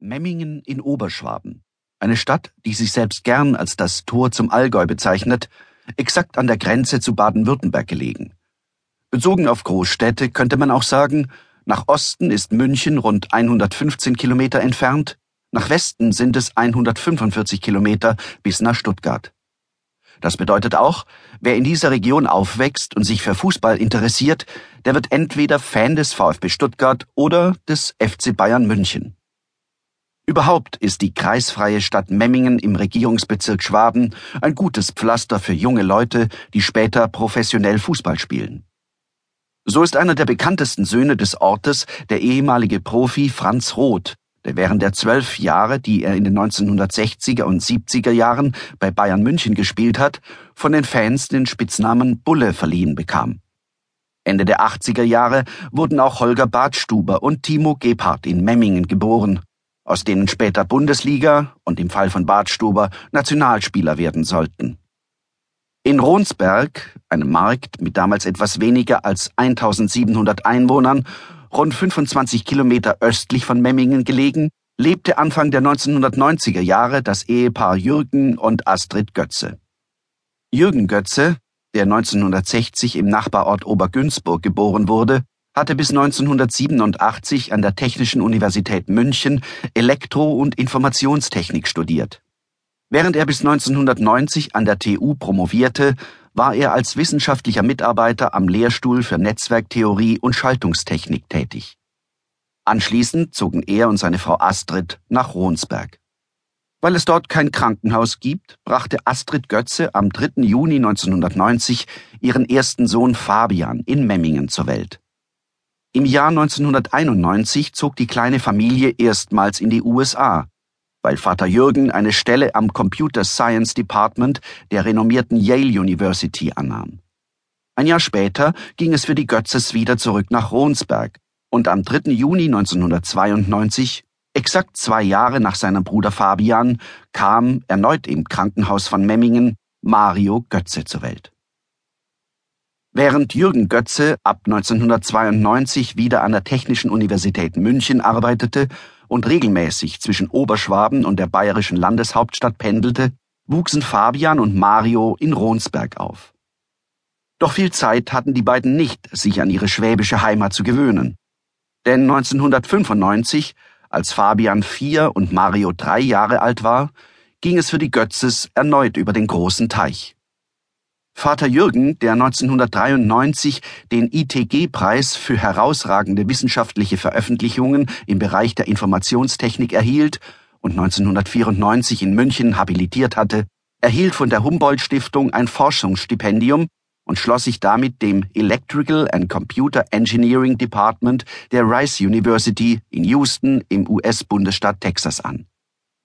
Memmingen in Oberschwaben, eine Stadt, die sich selbst gern als das Tor zum Allgäu bezeichnet, exakt an der Grenze zu Baden-Württemberg gelegen. Bezogen auf Großstädte könnte man auch sagen, nach Osten ist München rund 115 Kilometer entfernt, nach Westen sind es 145 Kilometer bis nach Stuttgart. Das bedeutet auch, wer in dieser Region aufwächst und sich für Fußball interessiert, der wird entweder Fan des VfB Stuttgart oder des FC Bayern München. Überhaupt ist die kreisfreie Stadt Memmingen im Regierungsbezirk Schwaben ein gutes Pflaster für junge Leute, die später professionell Fußball spielen. So ist einer der bekanntesten Söhne des Ortes der ehemalige Profi Franz Roth, der während der zwölf Jahre, die er in den 1960er und 70er Jahren bei Bayern München gespielt hat, von den Fans den Spitznamen Bulle verliehen bekam. Ende der 80er Jahre wurden auch Holger Badstuber und Timo Gebhardt in Memmingen geboren aus denen später Bundesliga und im Fall von Badstuber Nationalspieler werden sollten. In Ronsberg, einem Markt mit damals etwas weniger als 1700 Einwohnern, rund 25 Kilometer östlich von Memmingen gelegen, lebte Anfang der 1990er Jahre das Ehepaar Jürgen und Astrid Götze. Jürgen Götze, der 1960 im Nachbarort Obergünzburg geboren wurde, hatte bis 1987 an der Technischen Universität München Elektro- und Informationstechnik studiert. Während er bis 1990 an der TU promovierte, war er als wissenschaftlicher Mitarbeiter am Lehrstuhl für Netzwerktheorie und Schaltungstechnik tätig. Anschließend zogen er und seine Frau Astrid nach Ronsberg. Weil es dort kein Krankenhaus gibt, brachte Astrid Götze am 3. Juni 1990 ihren ersten Sohn Fabian in Memmingen zur Welt. Im Jahr 1991 zog die kleine Familie erstmals in die USA, weil Vater Jürgen eine Stelle am Computer Science Department der renommierten Yale University annahm. Ein Jahr später ging es für die Götzes wieder zurück nach Ronsberg und am 3. Juni 1992, exakt zwei Jahre nach seinem Bruder Fabian, kam, erneut im Krankenhaus von Memmingen, Mario Götze zur Welt. Während Jürgen Götze ab 1992 wieder an der Technischen Universität München arbeitete und regelmäßig zwischen Oberschwaben und der bayerischen Landeshauptstadt pendelte, wuchsen Fabian und Mario in Ronsberg auf. Doch viel Zeit hatten die beiden nicht, sich an ihre schwäbische Heimat zu gewöhnen. Denn 1995, als Fabian vier und Mario drei Jahre alt war, ging es für die Götzes erneut über den großen Teich. Vater Jürgen, der 1993 den ITG-Preis für herausragende wissenschaftliche Veröffentlichungen im Bereich der Informationstechnik erhielt und 1994 in München habilitiert hatte, erhielt von der Humboldt-Stiftung ein Forschungsstipendium und schloss sich damit dem Electrical and Computer Engineering Department der Rice University in Houston im US-Bundesstaat Texas an.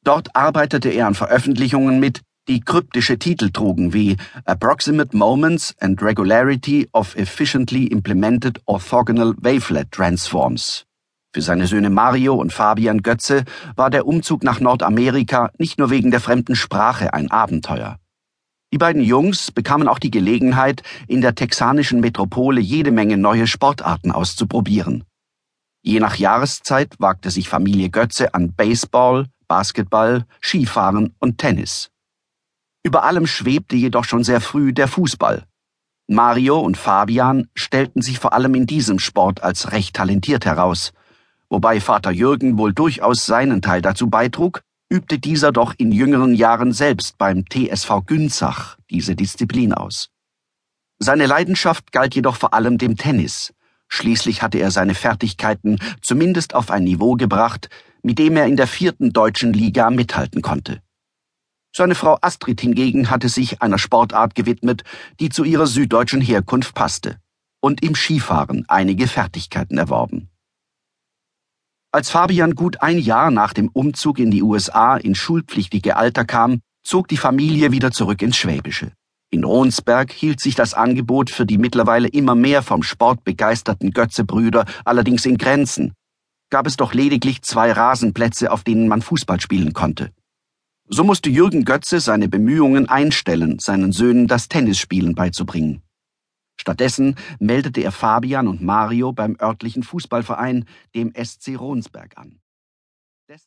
Dort arbeitete er an Veröffentlichungen mit, die kryptische Titel trugen wie Approximate Moments and Regularity of Efficiently Implemented Orthogonal Wavelet Transforms. Für seine Söhne Mario und Fabian Götze war der Umzug nach Nordamerika nicht nur wegen der fremden Sprache ein Abenteuer. Die beiden Jungs bekamen auch die Gelegenheit, in der texanischen Metropole jede Menge neue Sportarten auszuprobieren. Je nach Jahreszeit wagte sich Familie Götze an Baseball, Basketball, Skifahren und Tennis. Über allem schwebte jedoch schon sehr früh der Fußball. Mario und Fabian stellten sich vor allem in diesem Sport als recht talentiert heraus. Wobei Vater Jürgen wohl durchaus seinen Teil dazu beitrug, übte dieser doch in jüngeren Jahren selbst beim TSV Günzach diese Disziplin aus. Seine Leidenschaft galt jedoch vor allem dem Tennis. Schließlich hatte er seine Fertigkeiten zumindest auf ein Niveau gebracht, mit dem er in der vierten deutschen Liga mithalten konnte. Seine Frau Astrid hingegen hatte sich einer Sportart gewidmet, die zu ihrer süddeutschen Herkunft passte und im Skifahren einige Fertigkeiten erworben. Als Fabian gut ein Jahr nach dem Umzug in die USA ins schulpflichtige Alter kam, zog die Familie wieder zurück ins Schwäbische. In Ronsberg hielt sich das Angebot für die mittlerweile immer mehr vom Sport begeisterten Götze-Brüder allerdings in Grenzen. Gab es doch lediglich zwei Rasenplätze, auf denen man Fußball spielen konnte. So musste Jürgen Götze seine Bemühungen einstellen, seinen Söhnen das Tennisspielen beizubringen. Stattdessen meldete er Fabian und Mario beim örtlichen Fußballverein, dem SC Ronsberg, an